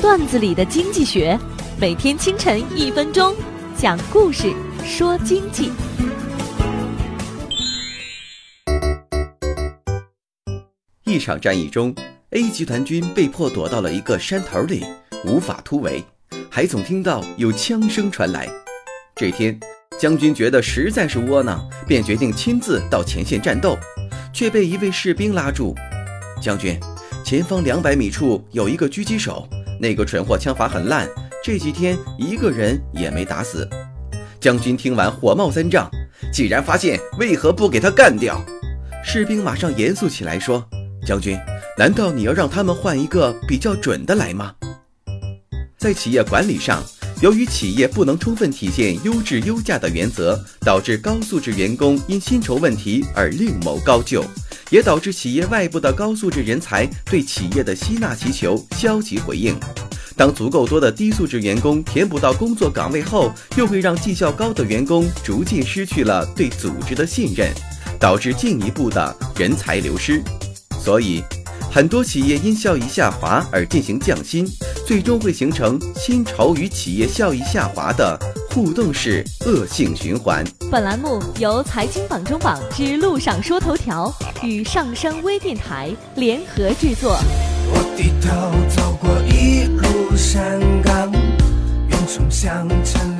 段子里的经济学，每天清晨一分钟，讲故事说经济。一场战役中，A 集团军被迫躲到了一个山头里，无法突围，还总听到有枪声传来。这天，将军觉得实在是窝囊，便决定亲自到前线战斗，却被一位士兵拉住。将军，前方两百米处有一个狙击手，那个蠢货枪法很烂，这几天一个人也没打死。将军听完火冒三丈，既然发现，为何不给他干掉？士兵马上严肃起来说。将军，难道你要让他们换一个比较准的来吗？在企业管理上，由于企业不能充分体现优质优价的原则，导致高素质员工因薪酬问题而另谋高就，也导致企业外部的高素质人才对企业的吸纳需求消极回应。当足够多的低素质员工填补到工作岗位后，又会让绩效高的员工逐渐失去了对组织的信任，导致进一步的人才流失。所以，很多企业因效益下滑而进行降薪，最终会形成薪酬与企业效益下滑的互动式恶性循环。本栏目由财经榜中榜之路上说头条与上升微电台联合制作。我低头走过一路山岗，远处像沉沦已久的沧桑。